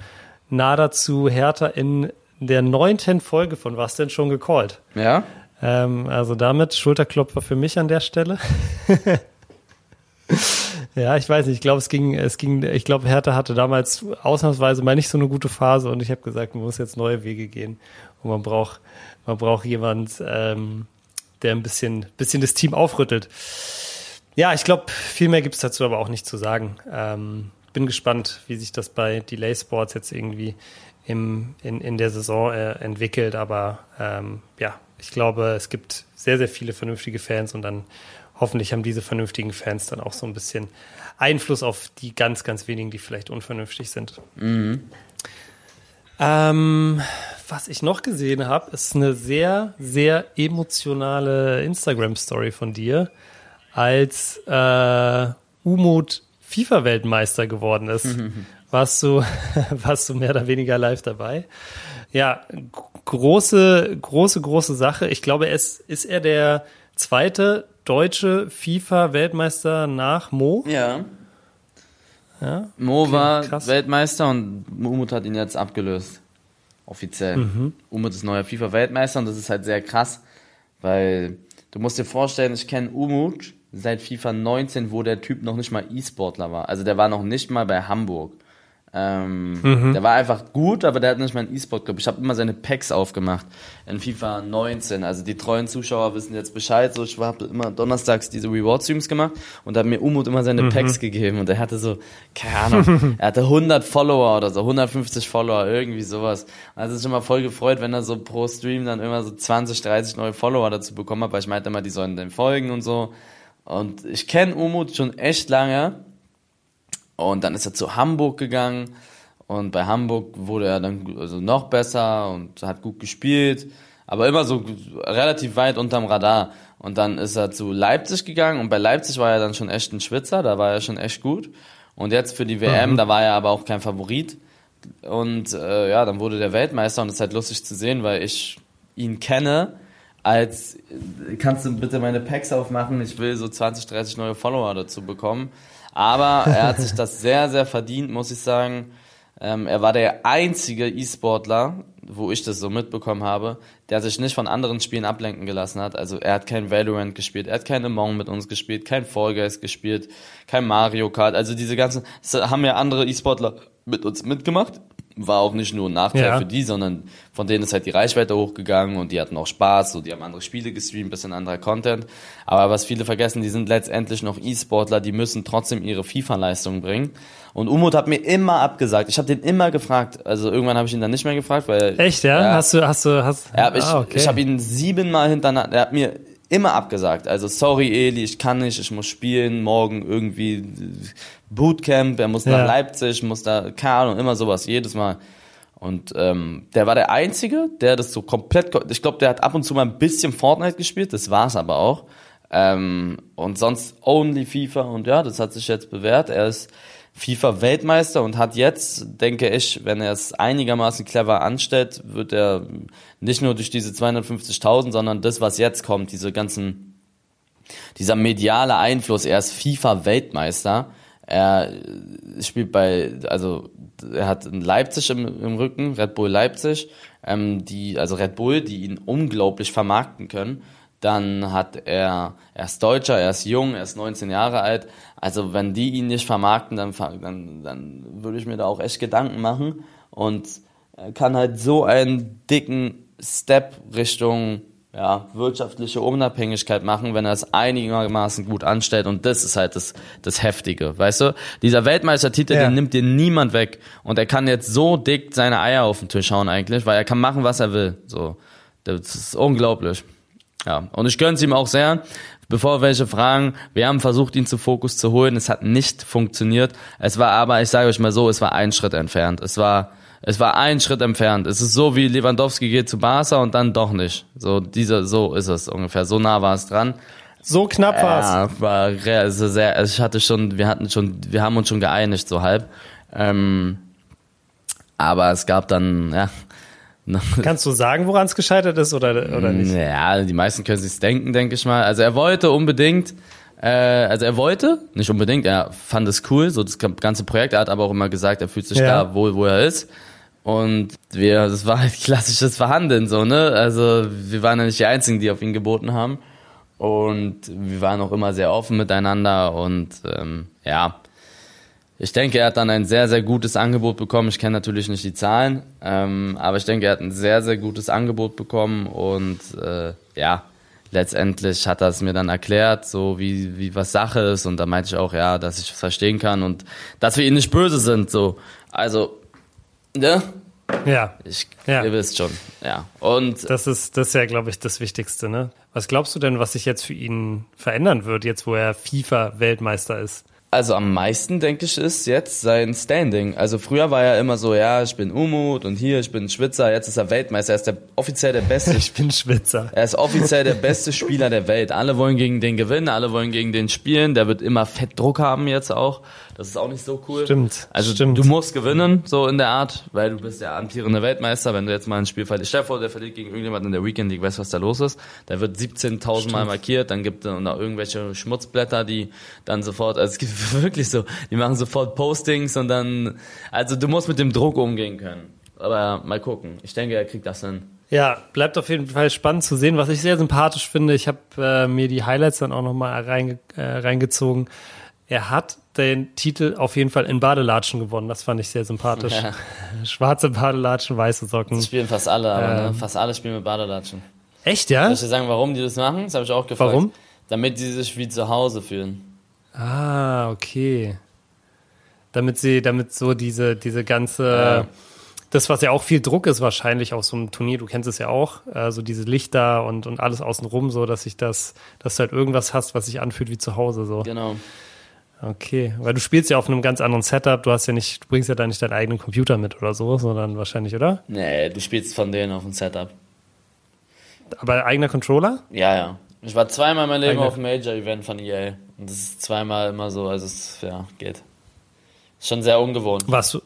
S2: Nada zu Hertha in der neunten Folge von Was denn schon gecallt.
S1: Ja.
S2: Ähm, also damit Schulterklopfer für mich an der Stelle. ja, ich weiß nicht. Ich glaube, es ging, es ging. Ich glaube, Hertha hatte damals ausnahmsweise mal nicht so eine gute Phase und ich habe gesagt, man muss jetzt neue Wege gehen und man braucht man braucht jemand, ähm, der ein bisschen, bisschen das Team aufrüttelt. Ja, ich glaube, viel mehr gibt es dazu aber auch nicht zu sagen. Ähm, bin gespannt, wie sich das bei Delay Sports jetzt irgendwie im, in, in der Saison äh, entwickelt. Aber ähm, ja, ich glaube, es gibt sehr, sehr viele vernünftige Fans und dann hoffentlich haben diese vernünftigen Fans dann auch so ein bisschen Einfluss auf die ganz, ganz wenigen, die vielleicht unvernünftig sind. Mhm. Ähm, was ich noch gesehen habe, ist eine sehr, sehr emotionale Instagram-Story von dir, als äh, Umut FIFA-Weltmeister geworden ist. Mhm. Warst du, warst du mehr oder weniger live dabei? Ja, große, große, große Sache. Ich glaube, es ist er der zweite deutsche FIFA-Weltmeister nach Mo.
S1: Ja. ja? Mo okay, war krass. Weltmeister und Umut hat ihn jetzt abgelöst. Offiziell. Mhm. Umut ist neuer FIFA-Weltmeister und das ist halt sehr krass, weil du musst dir vorstellen, ich kenne Umut seit FIFA 19, wo der Typ noch nicht mal E-Sportler war. Also der war noch nicht mal bei Hamburg. Ähm, mhm. Der war einfach gut, aber der hat nicht mal einen E-Sport-Club. Ich habe immer seine Packs aufgemacht in FIFA 19. Also die treuen Zuschauer wissen jetzt Bescheid. So, ich habe immer donnerstags diese Reward-Streams gemacht und da hat mir Umut immer seine mhm. Packs gegeben. Und er hatte so, keine Ahnung, er hatte 100 Follower oder so, 150 Follower, irgendwie sowas. Also ist immer voll gefreut, wenn er so pro Stream dann immer so 20, 30 neue Follower dazu bekommen hat, weil ich meinte immer, die sollen dem folgen und so. Und ich kenne Umut schon echt lange und dann ist er zu Hamburg gegangen und bei Hamburg wurde er dann also noch besser und hat gut gespielt, aber immer so relativ weit unterm Radar. Und dann ist er zu Leipzig gegangen und bei Leipzig war er dann schon echt ein Schwitzer, da war er schon echt gut. Und jetzt für die WM, mhm. da war er aber auch kein Favorit. Und äh, ja, dann wurde der Weltmeister und es ist halt lustig zu sehen, weil ich ihn kenne als, kannst du bitte meine Packs aufmachen, ich will so 20, 30 neue Follower dazu bekommen. Aber er hat sich das sehr, sehr verdient, muss ich sagen. Ähm, er war der einzige E-Sportler, wo ich das so mitbekommen habe, der sich nicht von anderen Spielen ablenken gelassen hat. Also er hat kein Valorant gespielt, er hat kein Among mit uns gespielt, kein Fall Guys gespielt, kein Mario Kart. Also diese ganzen, haben ja andere E-Sportler mit uns mitgemacht war auch nicht nur ein Nachteil ja. für die, sondern von denen ist halt die Reichweite hochgegangen und die hatten auch Spaß, so die haben andere Spiele gestreamt, bisschen anderer Content. Aber was viele vergessen, die sind letztendlich noch E-Sportler, die müssen trotzdem ihre FIFA-Leistung bringen. Und Umut hat mir immer abgesagt. Ich habe den immer gefragt. Also irgendwann habe ich ihn dann nicht mehr gefragt, weil
S2: echt ja, ja hast du hast du hast
S1: ja, ich, ah, okay. ich habe ihn siebenmal hintereinander. Er hat mir immer abgesagt. Also sorry Eli, ich kann nicht, ich muss spielen, morgen irgendwie Bootcamp, er muss ja. nach Leipzig, muss da, keine Ahnung, immer sowas, jedes Mal. Und ähm, der war der Einzige, der das so komplett, ich glaube, der hat ab und zu mal ein bisschen Fortnite gespielt, das war's aber auch. Ähm, und sonst only FIFA und ja, das hat sich jetzt bewährt. Er ist FIFA-Weltmeister und hat jetzt, denke ich, wenn er es einigermaßen clever anstellt, wird er nicht nur durch diese 250.000, sondern das, was jetzt kommt, diese ganzen, dieser mediale Einfluss, er ist FIFA-Weltmeister. Er spielt bei, also er hat Leipzig im, im Rücken, Red Bull Leipzig, ähm, die, also Red Bull, die ihn unglaublich vermarkten können. Dann hat er, er ist Deutscher, er ist jung, er ist 19 Jahre alt. Also wenn die ihn nicht vermarkten, dann, dann, dann würde ich mir da auch echt Gedanken machen. Und er kann halt so einen dicken Step Richtung ja, wirtschaftliche Unabhängigkeit machen, wenn er es einigermaßen gut anstellt. Und das ist halt das, das Heftige, weißt du? Dieser Weltmeistertitel, ja. den nimmt dir niemand weg. Und er kann jetzt so dick seine Eier auf den Tisch hauen eigentlich, weil er kann machen, was er will. So, das ist unglaublich. Ja, und ich gönn's ihm auch sehr. Bevor welche fragen, wir haben versucht, ihn zu Fokus zu holen. Es hat nicht funktioniert. Es war aber, ich sage euch mal so, es war ein Schritt entfernt. Es war, es war ein Schritt entfernt. Es ist so wie Lewandowski geht zu Barca und dann doch nicht. So dieser, so ist es ungefähr. So nah war es dran.
S2: So knapp war's.
S1: Ja, war also sehr. Also ich hatte schon, wir hatten schon, wir haben uns schon geeinigt so halb. Ähm, aber es gab dann, ja,
S2: Kannst du sagen, woran es gescheitert ist oder, oder nicht?
S1: Ja, die meisten können sich's denken, denke ich mal. Also er wollte unbedingt, äh, also er wollte, nicht unbedingt, er fand es cool, so das ganze Projekt. Er hat aber auch immer gesagt, er fühlt sich ja. da wohl, wo er ist. Und wir, das war halt klassisches Verhandeln, so, ne? Also wir waren ja nicht die Einzigen, die auf ihn geboten haben. Und wir waren auch immer sehr offen miteinander und ähm, ja, ich denke, er hat dann ein sehr, sehr gutes Angebot bekommen. Ich kenne natürlich nicht die Zahlen, ähm, aber ich denke, er hat ein sehr, sehr gutes Angebot bekommen und äh, ja, letztendlich hat er es mir dann erklärt, so wie, wie was Sache ist. Und da meinte ich auch, ja, dass ich es verstehen kann und dass wir ihm nicht böse sind. So. Also, ne?
S2: Ja.
S1: Ich,
S2: Ja.
S1: Ihr wisst schon, ja. Und
S2: Das ist, das ist ja, glaube ich, das Wichtigste, ne? Was glaubst du denn, was sich jetzt für ihn verändern wird, jetzt wo er FIFA-Weltmeister ist?
S1: Also am meisten, denke ich, ist jetzt sein Standing. Also früher war er immer so, ja, ich bin Umut und hier, ich bin Schwitzer, jetzt ist er Weltmeister, er ist der, offiziell der beste.
S2: Ich bin Schwitzer.
S1: Er ist offiziell der beste Spieler der Welt. Alle wollen gegen den gewinnen, alle wollen gegen den spielen. Der wird immer fett Druck haben jetzt auch. Das ist auch nicht so cool.
S2: Stimmt,
S1: Also
S2: stimmt.
S1: du musst gewinnen, so in der Art, weil du bist der amtierende Weltmeister. Wenn du jetzt mal ein Spiel verlierst, stell vor, der verliert gegen irgendjemanden in der Weekend League, weißt du, was da los ist? Da wird 17.000 Mal markiert, dann gibt es noch irgendwelche Schmutzblätter, die dann sofort, also es gibt wirklich so, die machen sofort Postings und dann, also du musst mit dem Druck umgehen können. Aber mal gucken. Ich denke, er kriegt das hin.
S2: Ja, bleibt auf jeden Fall spannend zu sehen. Was ich sehr sympathisch finde, ich habe äh, mir die Highlights dann auch nochmal reinge äh, reingezogen. Er hat den Titel auf jeden Fall in Badelatschen gewonnen. Das fand ich sehr sympathisch.
S1: Ja.
S2: Schwarze Badelatschen, weiße Socken.
S1: Das spielen fast alle, aber ne?
S2: Ähm.
S1: fast alle spielen mit Badelatschen.
S2: Echt, ja?
S1: Soll ich dir sagen, warum die das machen? Das habe ich auch gefragt.
S2: Warum?
S1: Damit die sich wie zu Hause fühlen.
S2: Ah, okay. Damit sie, damit so diese, diese ganze,
S1: Ja.
S2: das, was ja auch viel Druck ist wahrscheinlich auf so einem Turnier, du kennst es ja auch, äh, so diese Lichter und, und alles außenrum, so, dass sich das, dass du halt irgendwas hast, was sich anfühlt wie zu Hause, so.
S1: Genau.
S2: Okay, weil du spielst ja auf einem ganz anderen Setup, du hast ja nicht, du bringst ja da nicht deinen eigenen Computer mit oder so, sondern wahrscheinlich, oder?
S1: Nee, du spielst von denen auf dem Setup.
S2: Aber eigener Controller?
S1: Ja, ja. Ich war zweimal in meinem Leben
S2: Eigene-
S1: auf einem Major-Event von EA. Und das ist zweimal immer so, also es, ja, geht. Ist schon sehr ungewohnt.
S2: Warst du,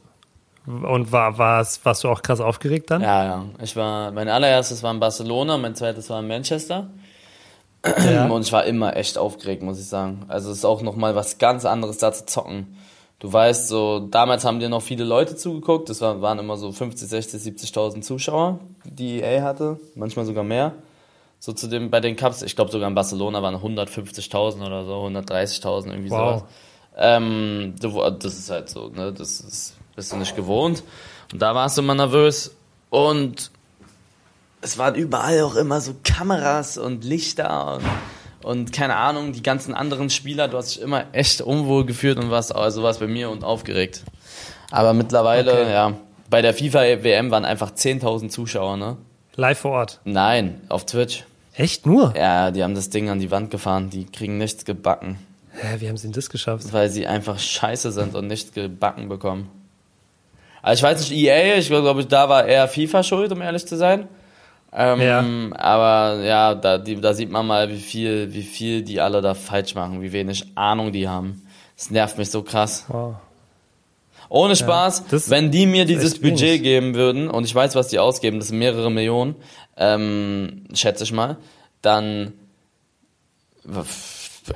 S2: und war, warst, warst du auch krass aufgeregt dann?
S1: Ja, ja. Ich war, mein allererstes war in Barcelona, mein zweites war in Manchester.
S2: Ja.
S1: Und ich war immer echt aufgeregt, muss ich sagen. Also es ist auch nochmal was ganz anderes, da zu zocken. Du weißt, so, damals haben dir noch viele Leute zugeguckt. Das war, waren immer so 50, 60, 70.000 Zuschauer, die EA hatte. Manchmal sogar mehr. So zu dem, bei den Cups, ich glaube sogar in Barcelona waren 150.000 oder so, 130.000, irgendwie
S2: Wow.
S1: sowas. Ähm, das ist halt so, ne, das ist, bist du nicht gewohnt. Und da warst du immer nervös. Und es waren überall auch immer so Kameras und Lichter und, und keine Ahnung, die ganzen anderen Spieler. Du hast dich immer echt unwohl gefühlt und warst, also warst bei mir und aufgeregt. Aber mittlerweile,
S2: Okay.
S1: ja, bei der FIFA-WM waren einfach 10.000 Zuschauer, ne?
S2: Live vor Ort.
S1: Nein, auf Twitch.
S2: Echt nur?
S1: Ja, die haben das Ding an die Wand gefahren. Die kriegen nichts gebacken,
S2: Hä, wie haben sie denn das geschafft?
S1: weil sie einfach scheiße sind und nichts gebacken bekommen. Also ich weiß nicht, EA, ich glaube, da war eher FIFA schuld, um ehrlich zu sein. Ähm,
S2: Ja.
S1: Aber ja, da, die, da sieht man mal, wie viel, wie viel die alle da falsch machen, wie wenig Ahnung die haben. Das nervt mich so krass.
S2: Wow.
S1: Ohne Spaß,
S2: das
S1: wenn die mir dieses. Budget geben würden, und ich weiß, was die ausgeben, das sind mehrere Millionen, ähm, schätze ich mal, dann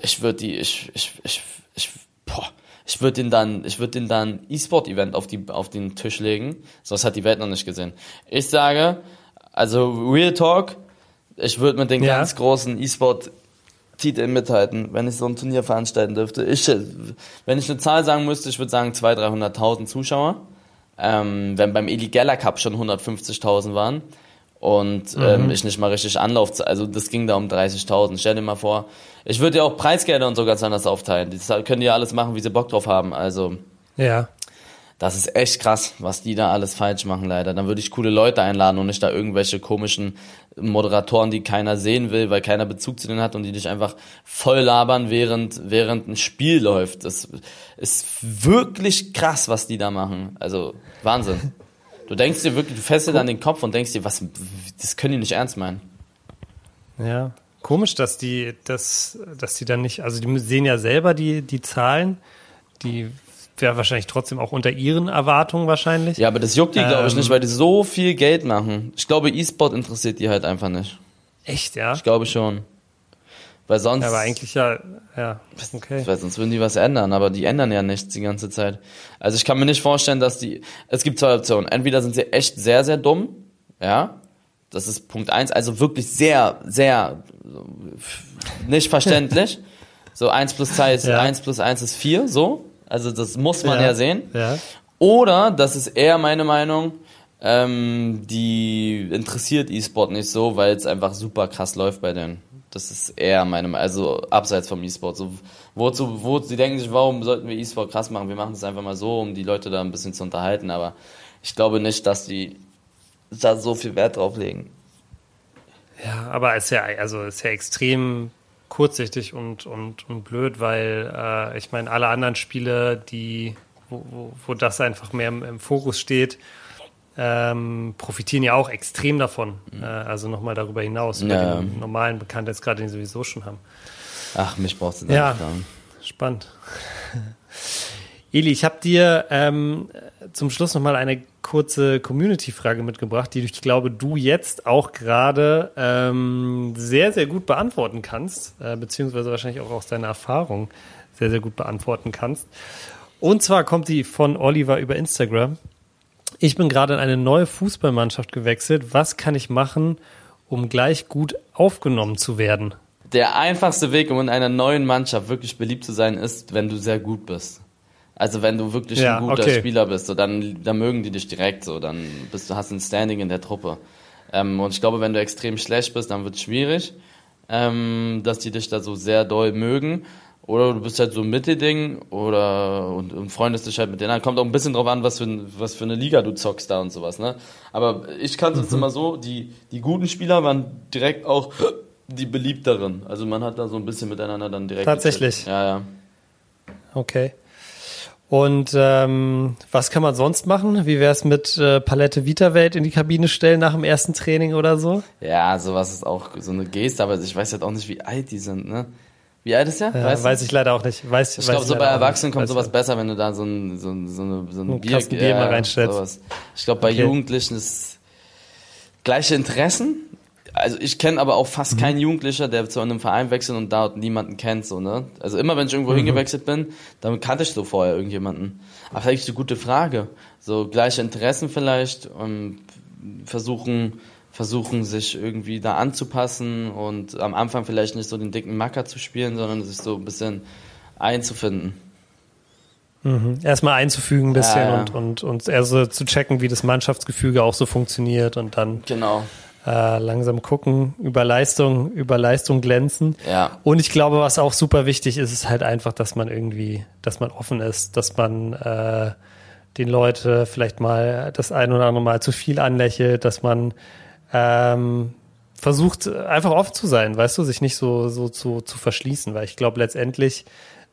S1: ich würde die, ich, ich, ich, ich, boah, ich würde den dann, ich würde den dann E-Sport-Event auf die, auf den Tisch legen. Sowas hat die Welt noch nicht gesehen. Ich sage, also Real Talk, ich würde mit den
S2: Ja.
S1: ganz großen E-Sport Titel mithalten, wenn ich so ein Turnier veranstalten dürfte. Ich, wenn ich eine Zahl sagen müsste, ich würde sagen 200.000, 300.000 Zuschauer. Ähm, wenn beim Eli Geller Cup schon 150.000 waren und ähm, ich nicht mal richtig Anlauf, also das ging da um 30.000. Stell dir mal vor, ich würde ja auch Preisgelder und so ganz anders aufteilen. Das können die ja alles machen, wie sie Bock drauf haben. Also
S2: Ja.
S1: Das ist echt krass, was die da alles falsch machen, leider. Dann würde ich coole Leute einladen und nicht da irgendwelche komischen Moderatoren, die keiner sehen will, weil keiner Bezug zu denen hat und die dich einfach voll labern, während, während ein Spiel läuft. Das ist wirklich krass, was die da machen. Also, Wahnsinn. Du denkst dir wirklich, du dir dann den Kopf und denkst dir, was, das können die nicht ernst meinen.
S2: Ja. Komisch, dass die, dass, dass die dann nicht, also die sehen ja selber die, die Zahlen, die wäre wahrscheinlich trotzdem auch unter ihren Erwartungen wahrscheinlich.
S1: Ja, aber das juckt die, glaube ich,
S2: Ähm.
S1: nicht, weil die so viel Geld machen. Ich glaube, E-Sport interessiert die halt einfach nicht.
S2: Echt, ja?
S1: Ich glaube schon. Weil sonst.
S2: Ja, aber eigentlich ja, ja, okay.
S1: Weil sonst würden die was ändern, aber die ändern ja nichts die ganze Zeit. Also ich kann mir nicht vorstellen, dass die. Es gibt zwei Optionen. Entweder sind sie echt sehr, sehr dumm, ja. Das ist Punkt eins, also wirklich sehr, sehr nicht verständlich. so eins plus zwei ist
S2: Ja.
S1: eins plus eins ist vier, so. Also das muss man ja, sehen.
S2: Ja.
S1: Oder, das ist eher meine Meinung, ähm, die interessiert E-Sport nicht so, weil es einfach super krass läuft bei denen. Das ist eher meine, also abseits vom E-Sport. So, wozu, wo, sie denken sich, warum sollten wir E-Sport krass machen? Wir machen es einfach mal so, um die Leute da ein bisschen zu unterhalten, aber ich glaube nicht, dass die da so viel Wert drauf legen.
S2: Ja, aber es ist ja, also ist ja extrem kurzsichtig und, und, und blöd, weil äh, ich meine, alle anderen Spiele, die, wo, wo, wo das einfach mehr im, im Fokus steht, ähm, profitieren ja auch extrem davon. Mhm. Äh, also nochmal darüber hinaus, über ja. den normalen Bekanntheitsgrad, den sie sowieso schon haben.
S1: Ach, mich brauchst du
S2: ja, spannend. Eli, ich habe dir ähm, zum Schluss nochmal eine kurze Community-Frage mitgebracht, die ich glaube, du jetzt auch gerade ähm, sehr, sehr gut beantworten kannst, äh, beziehungsweise wahrscheinlich auch aus deiner Erfahrung sehr, sehr gut beantworten kannst. Und zwar kommt die von Oliver über Instagram. Ich bin gerade in eine neue Fußballmannschaft gewechselt. Was kann ich machen, um gleich gut aufgenommen zu werden?
S1: Der einfachste Weg, um in einer neuen Mannschaft wirklich beliebt zu sein, ist, wenn du sehr gut bist. Also wenn du wirklich ja, ein guter okay. Spieler bist, so, dann, dann mögen die dich direkt so, dann bist du hast ein Standing in der Truppe. Ähm, und ich glaube, wenn du extrem schlecht bist, dann wird es schwierig, ähm, dass die dich da so sehr doll mögen. Oder du bist halt so ein Mittelding oder und, und freundest dich halt mit denen. Kommt auch ein bisschen drauf an, was für, was für eine Liga du zockst da und sowas, ne? Aber ich kannte es mhm. immer so, die, die guten Spieler waren direkt auch die beliebteren. Also man hat da so ein bisschen miteinander dann direkt.
S2: Tatsächlich.
S1: Gezählt. Ja, ja.
S2: Okay. Und ähm, was kann man sonst machen? Wie wäre es mit äh, Palette Vita-Welt in die Kabine stellen nach dem ersten Training oder so?
S1: Ja, sowas ist auch so eine Geste, aber ich weiß halt auch nicht, wie alt die sind, ne? Wie alt ist der?
S2: Ja, weißt weiß ich leider auch nicht. Weiß,
S1: ich glaube, so bei Erwachsenen kommt sowas besser, wenn du da so ein, so ein, so eine, so ein Bier,
S2: Bier mal reinstellst. Sowas.
S1: Ich glaube, bei okay. Jugendlichen ist gleiche Interessen, also ich kenne aber auch fast mhm. keinen Jugendlicher, der zu einem Verein wechselt und dort niemanden kennt, so, ne? Also immer wenn ich irgendwo mhm. hingewechselt bin, dann kannte ich so vorher irgendjemanden. Aber vielleicht ist eine gute Frage. So gleiche Interessen vielleicht und versuchen, versuchen sich irgendwie da anzupassen und am Anfang vielleicht nicht so den dicken Macker zu spielen, sondern sich so ein bisschen einzufinden.
S2: Mhm. Erstmal einzufügen ein bisschen ja, ja. und, und, und eher so zu checken, wie das Mannschaftsgefüge auch so funktioniert und dann.
S1: Genau
S2: äh, langsam gucken, über Leistung, über Leistung glänzen.
S1: Ja.
S2: Und ich glaube, was auch super wichtig ist, ist halt einfach, dass man irgendwie, dass man offen ist, dass man äh, den Leute vielleicht mal das ein oder andere Mal zu viel anlächelt, dass man ähm, versucht, einfach offen zu sein, weißt du, sich nicht so, so zu, zu verschließen, weil ich glaube letztendlich,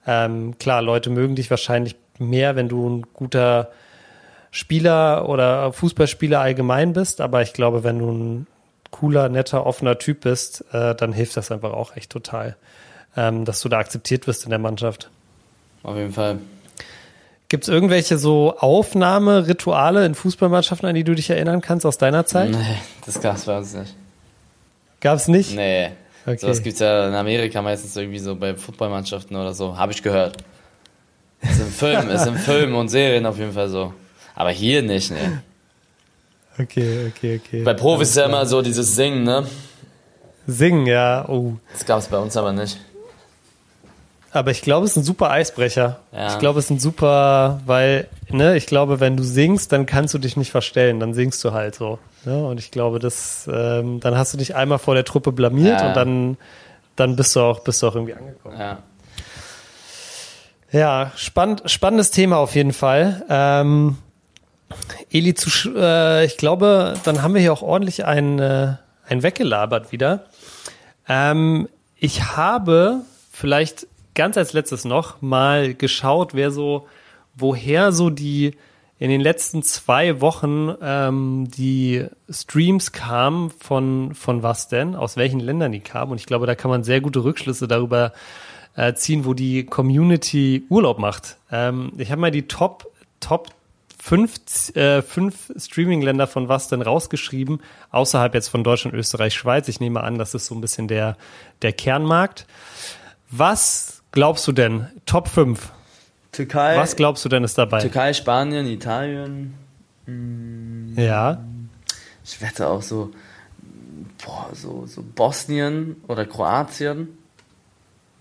S2: ähm, klar, Leute mögen dich wahrscheinlich mehr, wenn du ein guter Spieler oder Fußballspieler allgemein bist, aber ich glaube, wenn du ein cooler, netter, offener Typ bist, äh, dann hilft das einfach auch echt total, ähm, dass du da akzeptiert wirst in der Mannschaft.
S1: Auf jeden Fall.
S2: Gibt es irgendwelche so Aufnahmerituale in Fußballmannschaften, an die du dich erinnern kannst aus deiner Zeit?
S1: Nee, das gab es bei uns nicht.
S2: Gab es nicht?
S1: Nee. Okay. So, das gibt es ja in Amerika meistens irgendwie so bei Fußballmannschaften oder so. Habe ich gehört. Ist im Film, ist im Film und Serien auf jeden Fall so. Aber hier nicht, ne.
S2: Okay, okay, okay.
S1: Bei Profis ist ja immer so dieses Singen, ne?
S2: Singen, ja. Oh.
S1: Das gab es bei uns aber nicht.
S2: Aber ich glaube, es ist ein super Eisbrecher.
S1: Ja.
S2: Ich glaube, es ist ein super, weil, ne, ich glaube, wenn du singst, dann kannst du dich nicht verstellen, dann singst du halt so. Ne? Und ich glaube, das, ähm, dann hast du dich einmal vor der Truppe blamiert ja. und dann, dann bist du auch, bist du auch irgendwie angekommen.
S1: Ja.
S2: Ja, spannend, spannendes Thema auf jeden Fall. Ähm, Eli, zu, äh, ich glaube, dann haben wir hier auch ordentlich ein, äh, ein weggelabert wieder. Ähm, ich habe vielleicht ganz als letztes noch mal geschaut, wer so, woher so die in den letzten zwei Wochen ähm, die Streams kamen von, von was denn, aus welchen Ländern die kamen. Und ich glaube, da kann man sehr gute Rückschlüsse darüber äh, ziehen, wo die Community Urlaub macht. Ähm, ich habe mal die Top, Top fünf, äh, fünf Streaming-Länder von was denn rausgeschrieben, außerhalb jetzt von Deutschland, Österreich, Schweiz. Ich nehme an, das ist so ein bisschen der, der Kernmarkt. Was glaubst du denn? Top 5.
S1: Türkei.
S2: Was glaubst du denn ist dabei?
S1: Türkei, Spanien, Italien.
S2: Hm, ja.
S1: Ich wette auch so, boah, so, so Bosnien oder Kroatien.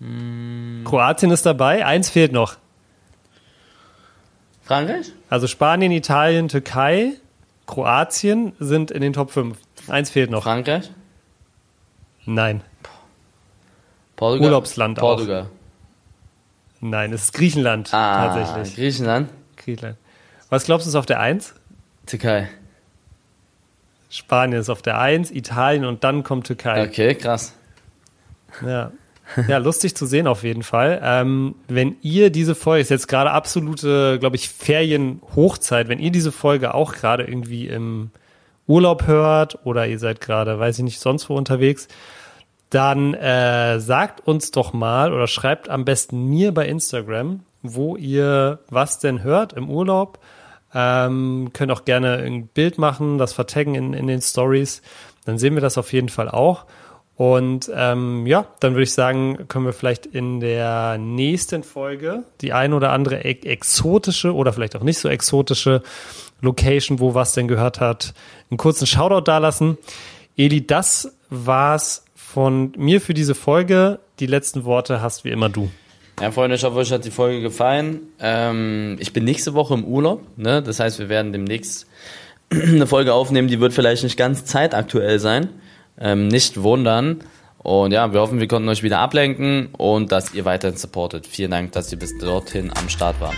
S2: Hm. Kroatien ist dabei, eins fehlt noch.
S1: Frankreich?
S2: Also Spanien, Italien, Türkei, Kroatien sind in den Top 5. Eins fehlt noch.
S1: Frankreich?
S2: Nein.
S1: Portugal.
S2: Urlaubsland auch.
S1: Portugal.
S2: Nein, es ist Griechenland
S1: Ah,
S2: tatsächlich.
S1: Griechenland.
S2: Griechenland. Was glaubst du ist auf der 1?
S1: Türkei.
S2: Spanien ist auf der 1, Italien und dann kommt Türkei.
S1: Okay, krass.
S2: Ja. Ja, lustig zu sehen auf jeden Fall. Ähm, wenn ihr diese Folge, ist jetzt gerade absolute, glaube ich, Ferienhochzeit, wenn ihr diese Folge auch gerade irgendwie im Urlaub hört oder ihr seid gerade, weiß ich nicht, sonst wo unterwegs, dann äh, sagt uns doch mal oder schreibt am besten mir bei Instagram, wo ihr was denn hört im Urlaub. Ähm, könnt auch gerne ein Bild machen, das vertaggen in, in den Stories. Dann sehen wir das auf jeden Fall auch. Und ähm, ja, dann würde ich sagen, können wir vielleicht in der nächsten Folge die ein oder andere e exotische oder vielleicht auch nicht so exotische Location, wo was denn gehört hat, einen kurzen Shoutout dalassen. Eli, das war's von mir für diese Folge. Die letzten Worte hast wie immer du.
S1: Ja, Freunde, ich hoffe, euch hat die Folge gefallen. Ähm, ich bin nächste Woche im Urlaub, ne? Das heißt, wir werden demnächst eine Folge aufnehmen, die wird vielleicht nicht ganz zeitaktuell sein. Ähm, nicht wundern. Und ja, wir hoffen, wir konnten euch wieder ablenken und dass ihr weiterhin supportet. Vielen Dank, dass ihr bis dorthin am Start wart.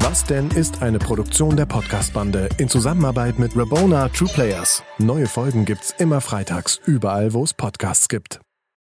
S3: Was denn ist eine Produktion der Podcast-Bande in Zusammenarbeit mit Rabona True Players. Neue Folgen gibt's immer freitags, überall wo es Podcasts gibt.